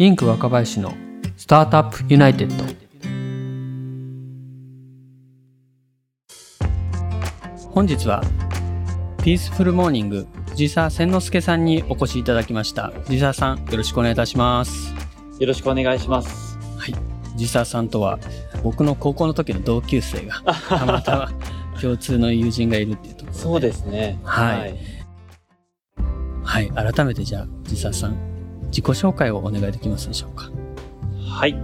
インク若林のスタートアップユナイテッド。本日はピースフルモーニング藤沢千之助さんにお越しいただきました。藤沢さんよろしくお願いいたします。よろしくお願いします。はい。藤沢さんとは僕の高校の時の同級生が たまたま共通の友人がいるっていうところそうですね。はい。はい、改めてじゃあ藤沢さん自己紹介をお願いできますでしょうか？はい、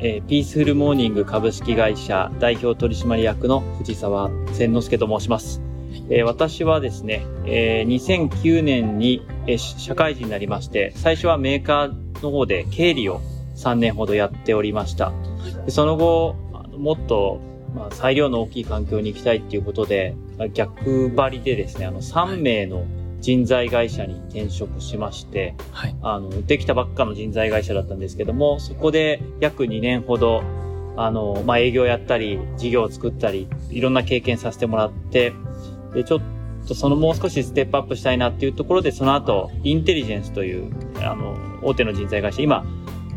えーピースフルモーニング株式会社代表取締役の藤沢千之助と申します。えー私はですね、えー2009年に、えー社会人になりまして、最初はメーカーの方で経理を3年ほどやっておりました。でその後、あのもっと、まあ、裁量の大きい環境に行きたいっていうことで、逆張りでですね、あの3名の人材会社に転職しまして、はい。あの、できたばっかの人材会社だったんですけども、そこで約2年ほど、あの、まあ、営業やったり、事業を作ったり、いろんな経験させてもらって、で、ちょっとそのもう少しステップアップしたいなっていうところで、その後、インテリジェンスという、あの、大手の人材会社、今、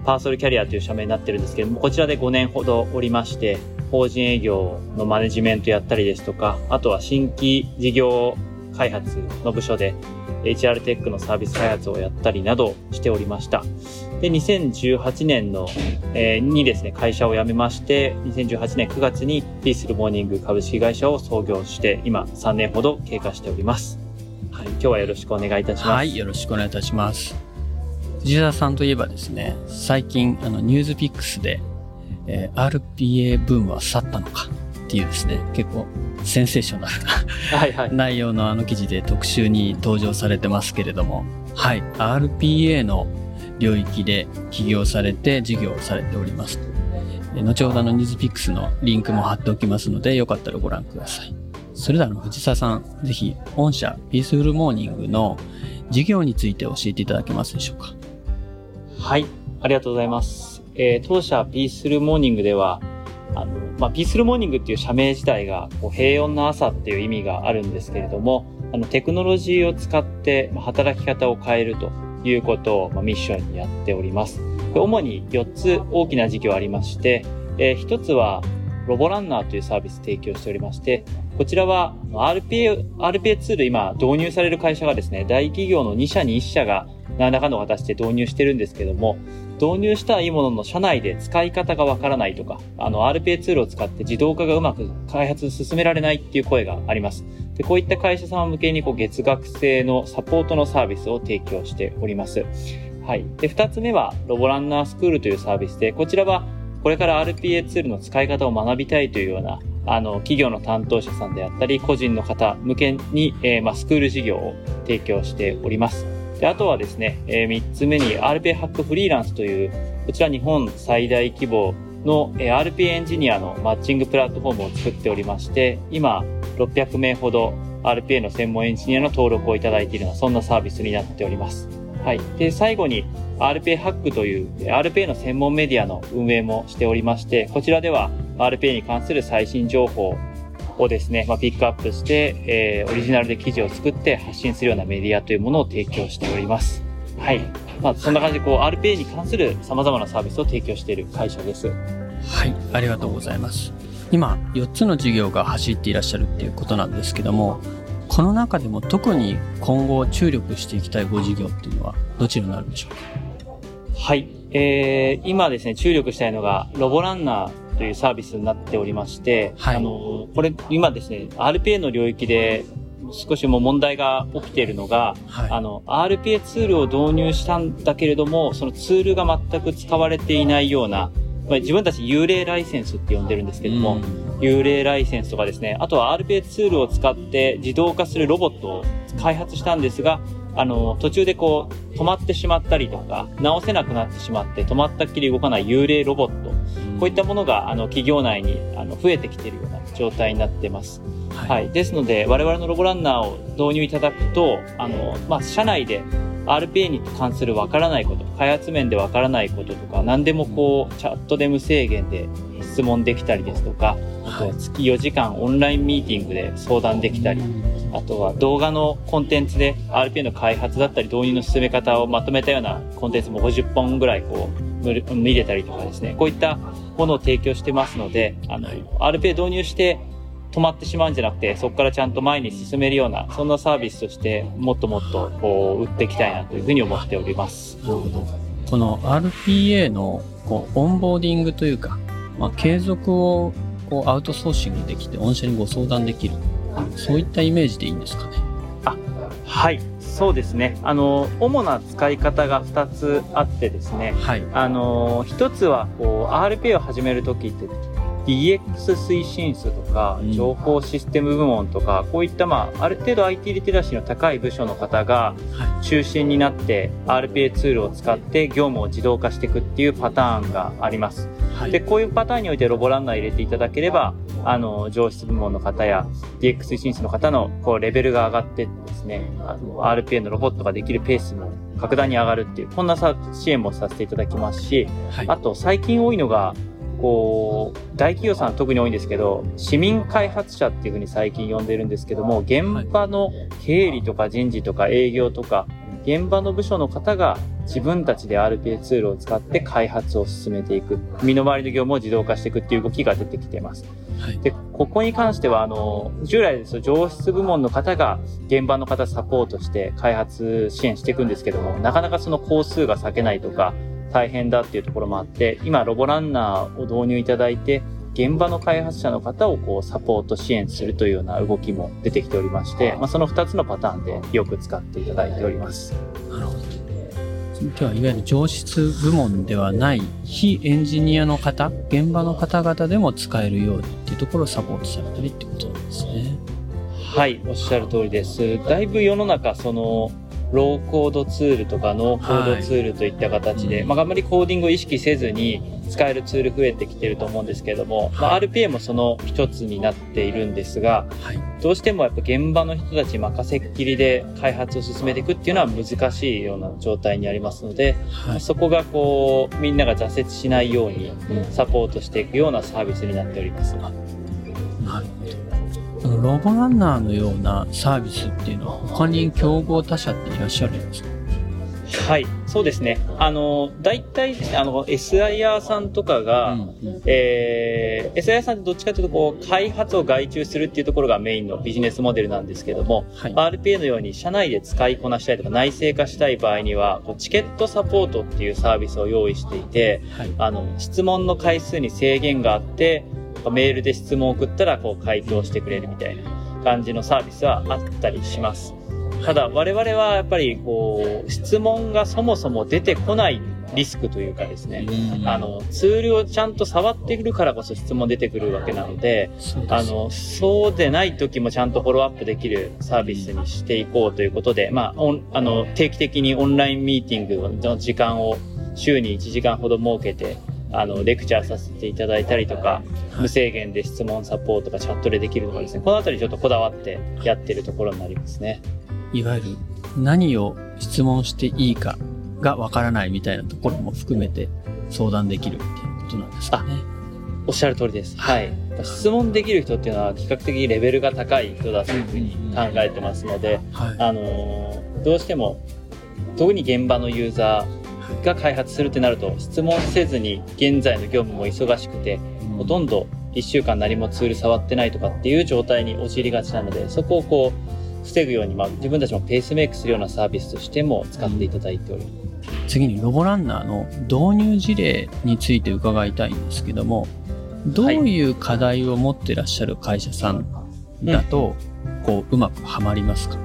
パーソルキャリアという社名になってるんですけども、こちらで5年ほどおりまして、法人営業のマネジメントやったりですとか、あとは新規事業開発の部署で HR テックのサービス開発をやったりなどしておりました。で、2018年の、えーにですね、会社を辞めまして、2018年9月にピースルモーニング株式会社を創業して、今3年ほど経過しております。はい、今日はよろしくお願いいたします。はい、よろしくお願いいたします。藤沢さんといえばですね、最近、あの、ニュースピックスで、えー RPA ブームは去ったのかっていうですね、結構センセーショナルな。内容のあの記事で特集に登場されてますけれども、はい、RPA の領域で起業されて事業をされております。えー後ほどあのニュースピックスのリンクも貼っておきますので、よかったらご覧ください。それではあの藤沢さん、ぜひ御社ピースフルモーニングの事業について教えていただけますでしょうか？はい、ありがとうございます。えー当社ピースルモーニングでは、あの、まあ、ピースルモーニングっていう社名自体が、こう平穏な朝っていう意味があるんですけれども、あの、テクノロジーを使って、働き方を変えるということを、まあ、ミッションにやっております。主に4つ大きな事業ありまして、えー1つは、ロボランナーというサービス提供しておりまして、こちらは RPA、RPA ツール今導入される会社がですね、大企業の2社に1社が何らかの形で導入してるんですけども、導入したはいいものの社内で使い方がわからないとか、あの RPA ツールを使って自動化がうまく開発進められないっていう声があります。で、こういった会社様向けにこう月額制のサポートのサービスを提供しております。はい。で、二つ目はロボランナースクールというサービスで、こちらはこれから RPA ツールの使い方を学びたいというようなあの、企業の担当者さんであったり、個人の方向けに、えーまあ、スクール事業を提供しております。で、あとはですね、えー三つ目に RPA ハックフリーランスという、こちら日本最大規模の、え RPA エンジニアのマッチングプラットフォームを作っておりまして、今、600名ほど RPA の専門エンジニアの登録をいただいているような、そんなサービスになっております。はい。で、最後に RPA ハックという RPA の専門メディアの運営もしておりまして、こちらでは RPA に関する最新情報をですね、まあ、ピックアップして、えーオリジナルで記事を作って発信するようなメディアというものを提供しております。はい。まあ、そんな感じで、こう、RPA に関する様々なサービスを提供している会社です。はい、ありがとうございます。今、4つの事業が走っていらっしゃるっていうことなんですけども、この中でも特に今後注力していきたいご事業っていうのはどちらになるんでしょうか？はい。えー、今ですね、注力したいのが、ロボランナーというサービスになっておりまして、はいあの、これ、今ですね、RPA の領域で少しもう問題が起きているのが、はい。あの、RPA ツールを導入したんだけれども、そのツールが全く使われていないような、まあ、自分たち幽霊ライセンスって呼んでるんですけども、幽霊ライセンスとかですね、あとは RPA ツールを使って自動化するロボットを開発したんですが、あの、途中でこう、止まってしまったりとか、直せなくなってしまって、止まったっきり動かない幽霊ロボット、こういったものが、あの、企業内に、あの、増えてきているような状態になってます。は。はいい。ですので、我々のロボランナーを導入いただくと、あの、まあ、社内で RPA に関するわからないこと、開発面でわからないこととか、何でもこう、チャットで無制限で質問できたりですとか、あとは月4時間オンラインミーティングで相談できたり、あとは動画のコンテンツで RPA の開発だったり導入の進め方をまとめたようなコンテンツも50本ぐらいこう見れたりとかですね、こういったものを提供してますので、あの、RPA 導入して止まってしまうんじゃなくて、そこからちゃんと前に進めるような、そんなサービスとして、もっともっとこう、売っていきたいなというふうに思っております。なるほど。この RPA のこうオンボーディングというか、まあ、継続をこうアウトソーシングできて、御社にご相談できる。そういったイメージでいいんですかね？あ、はい。そうですね。あの、主な使い方が2つあってですね。はい。あの、1つは、こう、RPA を始めるときって、DX 推進室とか、情報システム部門とか、うん、こういった、まあ、ある程度 IT リテラシーの高い部署の方が中心になって、RPA ツールを使って業務を自動化していくっていうパターンがあります。はい、で、こういうパターンにおいてロボランナー入れていただければ、あの、上質部門の方や DX 推進室の方の、こう、レベルが上がってですね、あの、RPA のロボットができるペースも格段に上がるっていう、こんな支援もさせていただきますし、はい、あと、最近多いのが、こう、大企業さん特に多いんですけど、市民開発者っていうふうに最近呼んでるんですけども、現場の経理とか人事とか営業とか、現場の部署の方が自分たちで RPA ツールを使って開発を進めていく。身の回りの業務を自動化していくっていう動きが出てきています。はい、で、ここに関しては、あの、従来ですと上質部門の方が現場の方サポートして開発支援していくんですけども、なかなかその工数が避けないとか、大変だっていうところもあって、今、ロボランナーを導入いただいて、現場の開発者の方をこうサポート支援するというような動きも出てきておりまして、まあ、その2つのパターンでよく使っていただいております。なるほど。今日はいわゆる上質部門ではない非エンジニアの方、現場の方々でも使えるようにっていうところをサポートされたりってことなんですね。はい、おっしゃる通りです。だいぶ世の中、その、ローコードツールとかノーコードツールといった形で、はい、まあ、あんまりコーディングを意識せずに使えるツール増えてきてると思うんですけれども、はい、まあ、RPA もその一つになっているんですが、はい、どうしてもやっぱ現場の人たち任せっきりで開発を進めていくっていうのは難しいような状態にありますので、はい、そこがこうみんなが挫折しないようにサポートしていくようなサービスになっております。なるほど。ロボランナーのようなサービスっていうのは他に競合他社っていらっしゃるんですか？はい、そうですね。あの、大体ね、あの、SIR さんとかが、うんうん、えー、SIR さんってどっちかというと、こう、開発を外注するっていうところがメインのビジネスモデルなんですけども、はい、RPA のように社内で使いこなしたいとか内製化したい場合には、チケットサポートっていうサービスを用意していて、はい、あの、質問の回数に制限があって、メールで質問を送ったらこう回答してくれるみたいな感じのサービスはあったりします。ただ我々はやっぱりこう質問がそもそも出てこないリスクというかですね、あの、ツールをちゃんと触ってくるからこそ質問出てくるわけなので、あの、そうでない時もちゃんとフォローアップできるサービスにしていこうということで、まあ、あの、定期的にオンラインミーティングの時間を週に1時間ほど設けて、あの、レクチャーさせていただいたりとか、無制限で質問サポートがチャットでできるとかですね、このあたりちょっとこだわってやってるところになりますね。いわゆる何を質問していいかがわからないみたいなところも含めて相談できるっていうことなんですかね。おっしゃる通りです。はい。質問できる人っていうのは比較的レベルが高い人だというふうに考えてますので、はい、あのどうしても特に現場のユーザーが開発するってなると質問せずに現在の業務も忙しくて、ほとんど1週間何もツール触ってないとかっていう状態に陥りがちなのでそこをこう防ぐように、まあ、自分たちもペースメイクするようなサービスとしても使っていただいております。次にロボランナーの導入事例について伺いたいんですけどもどういう課題を持ってらっしゃる会社さんだと、こううまくはまりますか？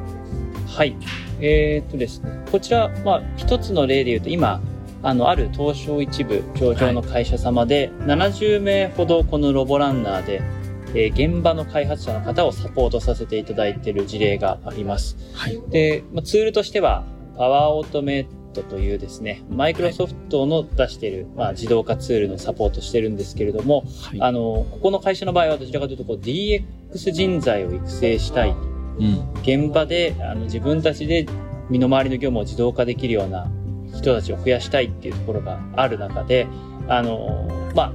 はい。えー、っとですね、こちら、まあ、一つの例で言うと、今、あの、ある東証一部上場の会社様で、70名ほどこのロボランナーで、えー、現場の開発者の方をサポートさせていただいている事例があります。はい、で、まあ、ツールとしては、パワーオートメイトというですね、マイクロソフトの出している、まあ、自動化ツールのサポートしてるんですけれども、はい、あの、ここの会社の場合はどちらかというとこう DX 人材を育成したい。現場であの自分たちで身の回りの業務を自動化できるような人たちを増やしたいっていうところがある中で、あの、まあ、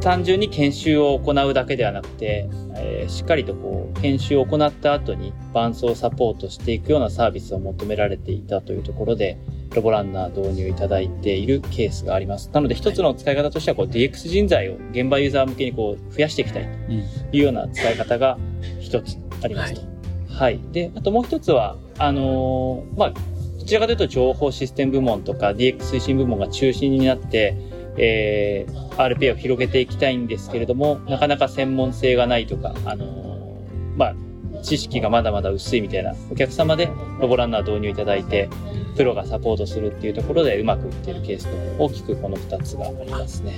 単純に研修を行うだけではなくて、えー、しっかりとこう研修を行った後に伴走サポートしていくようなサービスを求められていたというところで、ロボランナー導入いただいているケースがあります。なので一つの使い方としてはこう DX 人材を現場ユーザー向けにこう増やしていきたいというような使い方が一つありますと。はい、はい。で、あともう一つは、あのー、まあ、どちらかというと情報システム部門とか DX 推進部門が中心になって、えー、RPA を広げていきたいんですけれども、なかなか専門性がないとか、あのー、まあ、知識がまだまだ薄いみたいなお客様でロボランナー導入いただいて、プロがサポートするっていうところでうまくいっているケースと大きくこの2つがありますね。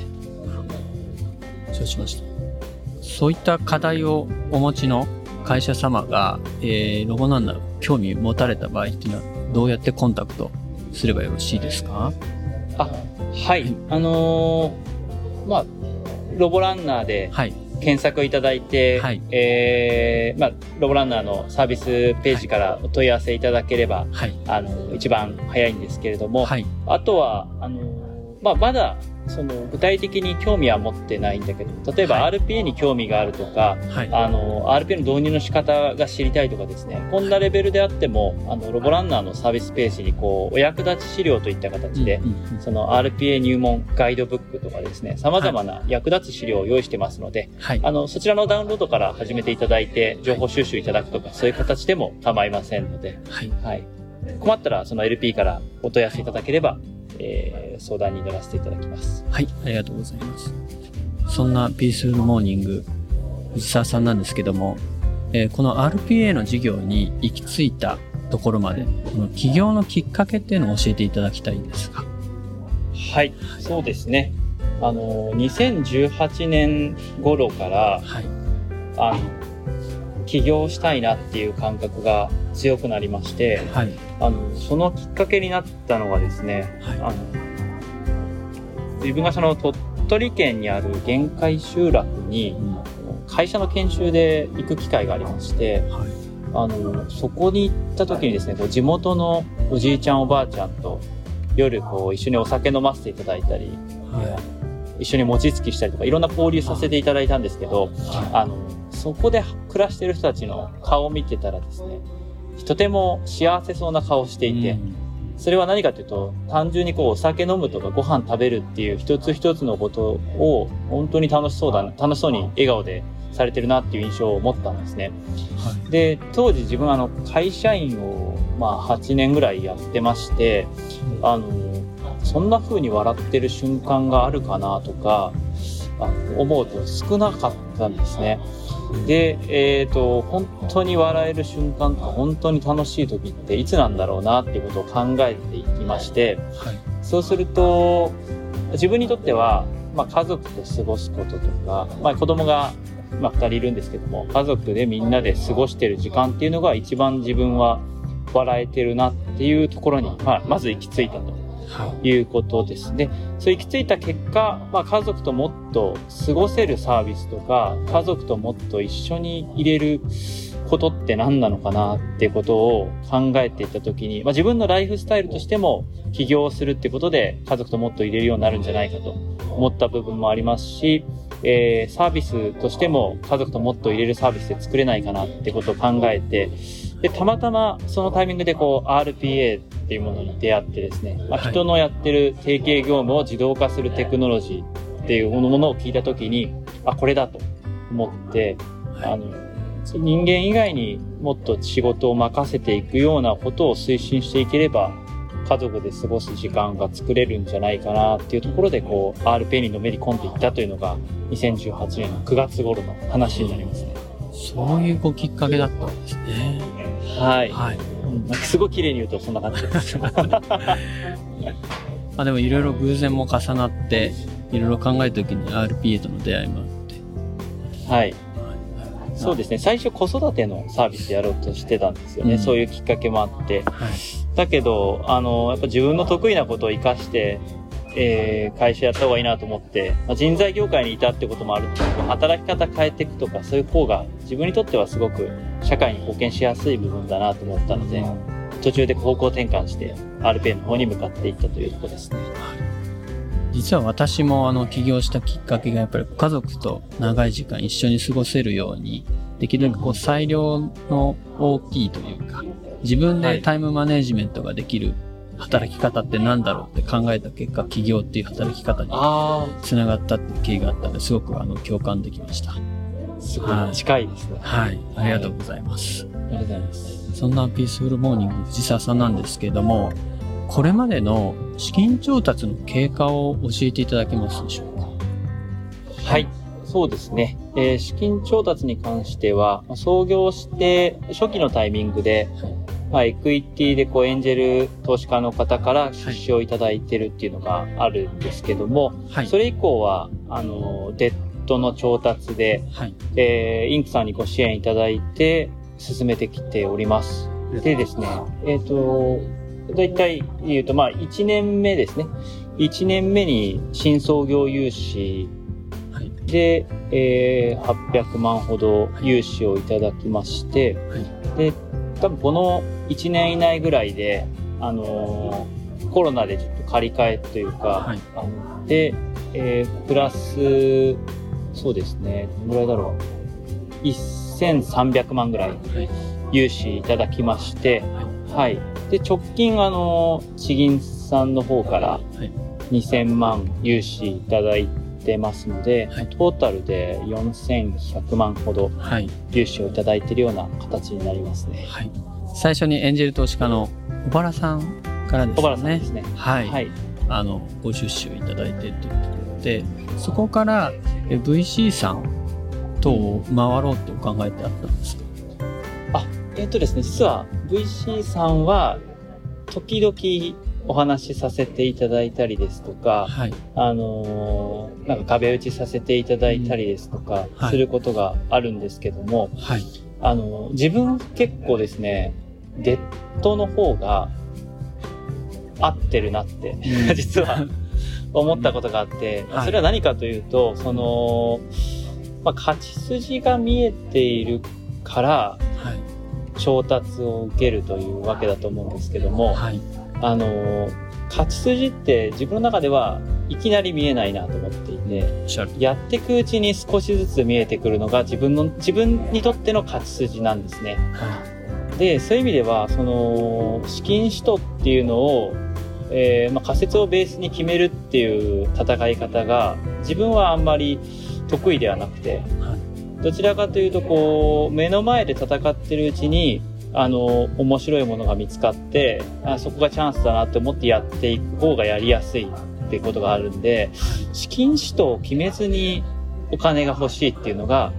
承知しました。そういった課題をお持ちの会社様が、えー、ロボランナー興味持たれた場合っていうのはどうやってコンタクトすればよろしいですか？あ、はい。あのー、まあ、ロボランナーで、はい。検索いただいて、はい、えー、まあ、ロボランナーのサービスページからお問い合わせいただければ、はい、あの、一番早いんですけれども、はい、あとは、あの、まあ、まだ、その具体的に興味は持ってないんだけど、例えば RPA に興味があるとか、はい、あの、RPA の導入の仕方が知りたいとかですね、こんなレベルであっても、あの、ロボランナーのサービスページにこう、お役立ち資料といった形で、その RPA 入門ガイドブックとかですね、様々な役立つ資料を用意してますので、はい、あの、そちらのダウンロードから始めていただいて、情報収集いただくとか、そういう形でも構いませんので、はい。はい、困ったら、その LP からお問い合わせいただければ、えー、相談に乗らせていただきます。はい、ありがとうございます。そんなピースフルモーニング、藤沢さんなんですけども、えー、この RPA の事業に行き着いたところまで、この起業のきっかけっていうのを教えていただきたいんですが。はい、そうですね。あの、2018年頃から、はい、あの、起業したいなっていう感覚が強くなりまして、はい、あのそのきっかけになったのがですね、はい、あの自分がその鳥取県にある限界集落に、会社の研修で行く機会がありまして、はい、あのそこに行った時にですねこう地元のおじいちゃんおばあちゃんと夜こう一緒にお酒飲ませていただいたり、はい、一緒に餅つきしたりとかいろんな交流させていただいたんですけど、あのそこで暮らしてる人たちの顔を見てたらですねとても幸せそうな顔をしていて、それは何かというと、単純にこうお酒飲むとかご飯食べるっていう一つ一つのことを本当に楽しそうだ、楽しそうに笑顔でされてるなっていう印象を持ったんですね。はい、で、当時自分あの会社員をまあ8年ぐらいやってまして、あの、そんな風に笑ってる瞬間があるかなとか、思うと少なかったんですね。で、えっ、ー、と、本当に笑える瞬間とか、本当に楽しい時っていつなんだろうなっていうことを考えていきまして、はい、そうすると、自分にとっては、まあ、家族と過ごすこととか、まあ、子供が、まあ、2人いるんですけども、家族でみんなで過ごしてる時間っていうのが一番自分は笑えてるなっていうところに、まあ、まず行き着いたと。いうことですね。そう行き着いた結果、まあ、家族ともっと過ごせるサービスとか、家族ともっと一緒に入れることって何なのかなってことを考えていったときに、まあ、自分のライフスタイルとしても起業するってことで家族ともっと入れるようになるんじゃないかと思った部分もありますし、えー、サービスとしても家族ともっと入れるサービスで作れないかなってことを考えて、で、たまたまそのタイミングでこう RPA っていうものに出会ってですね、まあ、人のやってる提携業務を自動化するテクノロジーっていうものを聞いたときに、あ、これだと思って、あの、人間以外にもっと仕事を任せていくようなことを推進していければ、家族で過ごす時間が作れるんじゃないかなっていうところで、こう、RPA にのめり込んでいったというのが、2018年の9月頃の話になりますね。そういうごきっかけだったんですね。はい。はい。すごい綺麗に言うとそんな感じです。まあでもいろいろ偶然も重なって、いろいろ考えた時に RPA との出会いもあって。はい。そうですね。最初子育てのサービスやろうとしてたんですよね。うん、そういうきっかけもあって。はい、だけど、あの、やっぱ自分の得意なことを活かして、えー、会社やった方がいいなと思って、まあ、人材業界にいたってこともあると働き方変えていくとかそういう方が自分にとってはすごく社会に貢献しやすい部分だなと思ったので、途中で方向転換して RPA の方に向かっていったというところです。ね。実は私もあの起業したきっかけがやっぱり家族と長い時間一緒に過ごせるようにできるだけこう裁量の大きいというか自分でタイムマネジメントができる働き方って何だろうって考えた結果起業っていう働き方につながったっていう経緯があったのですごくあの共感できました。すごい近いですね。はい。ありがとうございます。ありがとうございます。そんなピースフルモーニング藤沢さんなんですけれども、これまでの資金調達の経過を教えていただけますでしょうか？はい。そうですね。えー、資金調達に関しては、創業して初期のタイミングで、はい、まあ、エクイティでこうエンジェル投資家の方から出資をいただいてるっていうのがあるんですけども、はい、それ以降は、あの、デッドの調達で、はい、えー、インクさんにご支援いただいて進めてきております。でですね、えっ、ー、と、大体言うと、まあ、1年目ですね。1年目に新創業融資で、えー、800万ほど融資をいただきまして、はい、で、多分この1年以内ぐらいで、あのー、コロナでちょっと借り換えというか、はい、あので、えー、プラス、そうですね、どのぐらいだろう。1300万ぐらい融資いただきまして、はい。はい、で、直近、あの、地銀さんの方から2000万融資いただいてますので、はい、トータルで4100万ほど融資をいただいているような形になりますね。はい。最初にエンジェル投資家の小原さんからですね。小原さんですね。はい。はい、あの、ご出資をいただいてというところで、そこから VC さんと回ろうとお考えてあったんですか？あ、えっ、ー、とですね、実は VC さんは時々お話しさせていただいたりですとか、はい、あのー、なんか壁打ちさせていただいたりですとか、することがあるんですけども、はい、あのー、自分結構ですね、デッドの方が合ってるなって、うん、実は 思ったことがあって、うん、それは何かというと、その、まあ、勝ち筋が見えているから、はい、調達を受けるというわけだと思うんですけども、はい、あの、勝ち筋って自分の中ではいきなり見えないなと思っていて、やっていくうちに少しずつ見えてくるのが自分の、自分にとっての勝ち筋なんですね。で、そういう意味では、その、資金使途っていうのを、えー、まあ、仮説をベースに決めるっていう戦い方が、自分はあんまり得意ではなくて、どちらかというと、こう、目の前で戦ってるうちに、あの、面白いものが見つかって、あそこがチャンスだなって思ってやっていく方がやりやすいっていうことがあるんで、資金使途を決めずにお金が欲しいっていうのが、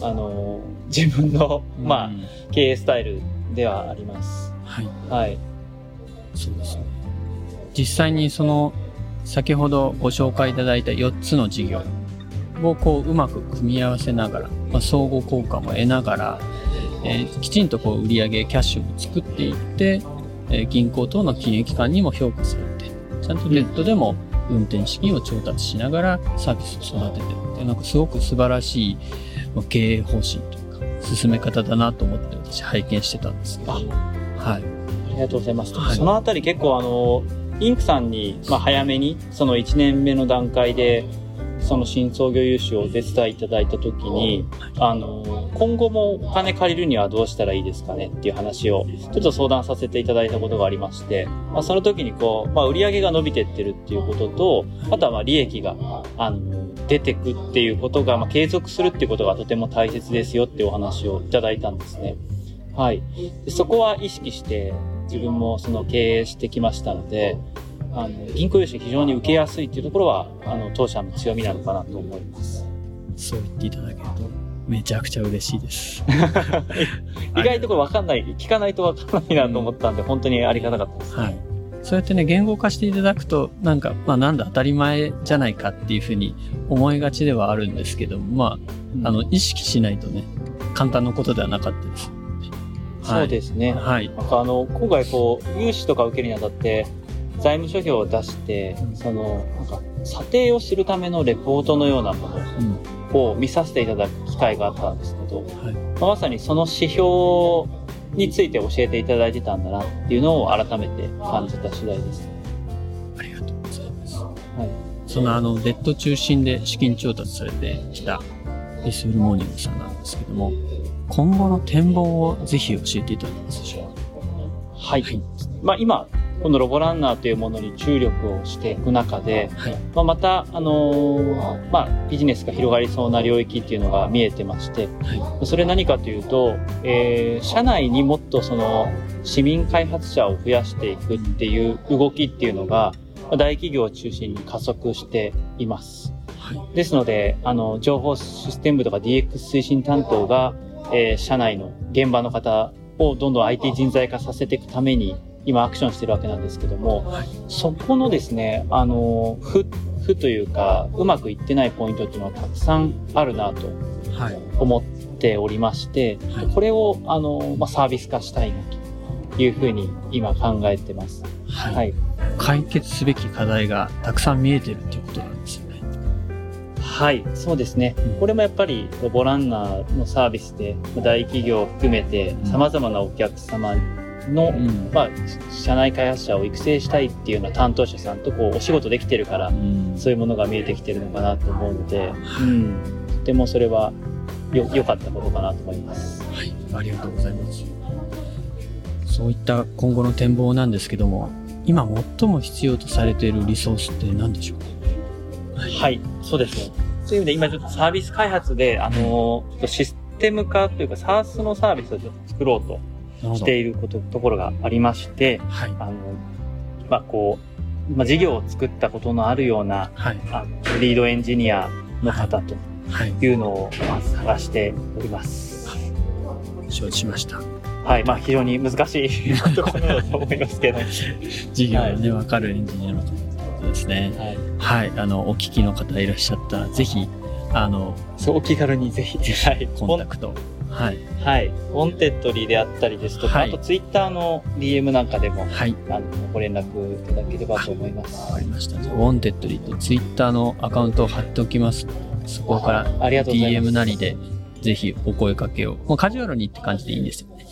あの、自分の、まあ、経営スタイルではあります。はい。はい。そうですね。実際にその、先ほどご紹介いただいた4つの事業をこううまく組み合わせながら、まあ、相互効果も得ながら、えー、きちんとこう売上キャッシュを作っていって、えー、銀行等の金融機関にも評価されて、ちゃんとデッドでも運転資金を調達しながらサービスを育ててるってなんかすごく素晴らしい経営方針というか、進め方だなと思って私拝見してたんですけど。はい。ありがとうございます。はい、そのあたり結構あの、インクさんに、まあ、早めに、その1年目の段階で、その新創業融資をお手伝いいただいたときに、あの、今後もお金借りるにはどうしたらいいですかねっていう話を、ちょっと相談させていただいたことがありまして、まあ、その時にこう、まあ、売上が伸びてってるっていうことと、あとはま、利益が、あの、出てくっていうことが、まあ、継続するっていうことがとても大切ですよっていうお話をいただいたんですね。はい。でそこは意識して、自分もその経営してきましたので、あの銀行融資非常に受けやすいっていうところはあの当社の強みなのかなと思いますそう言っていただけるとめちゃくちゃ嬉しいです。意外とこれ分かんない聞かないと分かんないなと思ったんで、うん、本当にありがたかったです、はい。そうやってね、言語化していただくと、なんか、まあなんだ当たり前じゃないかっていうふうに思いがちではあるんですけども、まあ、あの、意識しないとね、簡単なことではなかったです。そうですね。はい。なんかあの、今回こう、融資とか受けるにあたって、財務諸表を出して、その、なんか、査定をするためのレポートのようなものを見させていただく機会があったんですけど、はい、まあ、まさにその指標について教えていただいてたんだなっていうのを改めて感じた次第です。ありがとうございます。はい。そのあの、デッド中心で資金調達されてきたピースフルモーニングさんなんですけども、今後の展望をぜひ教えていただけますでしょうか？はい。はいまあ今、このロボランナーというものに注力をしていく中で、はい。まあ、また、あのーまあ、ビジネスが広がりそうな領域っていうのが見えてまして、はい。それ何かというと、えー社内にもっとその市民開発者を増やしていくっていう動きっていうのが、まあ大企業を中心に加速しています。はい。ですので、あの、情報システム部とか DX 推進担当が、えー社内の現場の方をどんどん IT 人材化させていくために、今アクションしてるわけなんですけども、はい。そこのですね、あの、負、負というか、うまくいってないポイントっていうのはたくさんあるなとはい。思っておりまして、はいこれを、あの、まあ、サービス化したいなというふうに今考えてます。はい。はい。解決すべき課題がたくさん見えてるっていうことなんですよね。はい、そうですねうん。これもやっぱり、ロボランナーのサービスで、大企業を含めてうん、様々なお客様の、ん。まあ、社内開発者を育成したいっていうような担当者さんとこうお仕事できてるからう、ん。そういうものが見えてきてるのかなと思うので、はいうん、とてもそれはよ良かったことかなと思います。はい。ありがとうございます。そういった今後の展望なんですけども、今最も必要とされているリソースって何でしょうかはい、そうですね。そういう意味で今ちょっとサービス開発で、あの、ちょっとシステム化というか SaaS のサービスをちょっと作ろうとしていること、ところがありまして、はい。あの、まあ、こう、まあ、事業を作ったことのあるような、はい。あのリードエンジニアの方とはい。いうのを、まあ、探しております。承知しました。はい、まあ、非常に難しい ところだと思いますけど。事業がね、わかるエンジニアの方ですね。はい。はい。あの、お聞きの方いらっしゃったら、ぜひ、あの、そう、お気軽にぜひ、はい。コンタクト。はい。はい。ウォンテッドリーであったりですとか、はいあとツイッターの DM なんかでも、はい。あの、ご連絡いただければと思います。わかりました。ウォンテッドリーとツイッターのアカウントを貼っておきます。そこから。DM なりで、ぜひお声かけを。もうカジュアルにって感じでいいんですよね。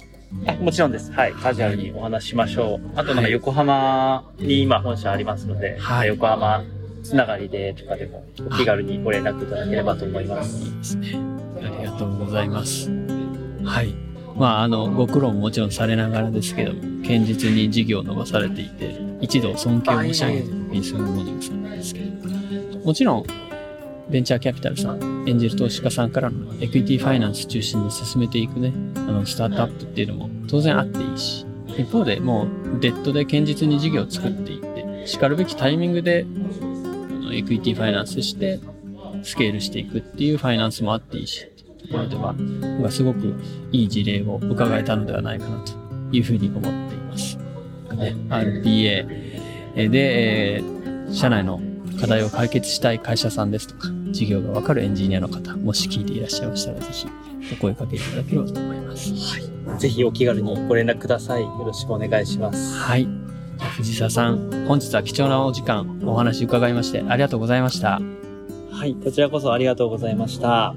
あもちろんです。はい。カジュアルにお話ししましょう。あとなんか横浜に今本社ありますので、はい横浜つながりでとかでもお気軽にご連絡いただければと思います。いいですね。ありがとうございます。はい。まあ、あの、ご苦労ももちろんされながらですけども、堅実に事業を伸ばされていて、一度尊敬を申し上げているピースフルモーニングさんなんですけども、ちろん、ベンチャーキャピタルさん、エンジェル投資家さんからのエクイティファイナンス中心に進めていくね、あの、スタートアップっていうのも当然あっていいし、一方でもう、デッドで堅実に事業を作っていって、然るべきタイミングで、あのエクイティファイナンスして、スケールしていくっていうファイナンスもあっていいし、ところでは、なんかすごくいい事例を伺えたのではないかなというふうに思っています。ね、RPA で、えー社内の課題を解決したい会社さんですとか、事業がわかるエンジニアの方、もし聞いていらっしゃいましたら、ぜひお声かけいただければと思います。はい。ぜひお気軽にご連絡ください。よろしくお願いします。はい。藤沢さん、本日は貴重なお時間、お話伺いましてありがとうございました。はい。こちらこそありがとうございました。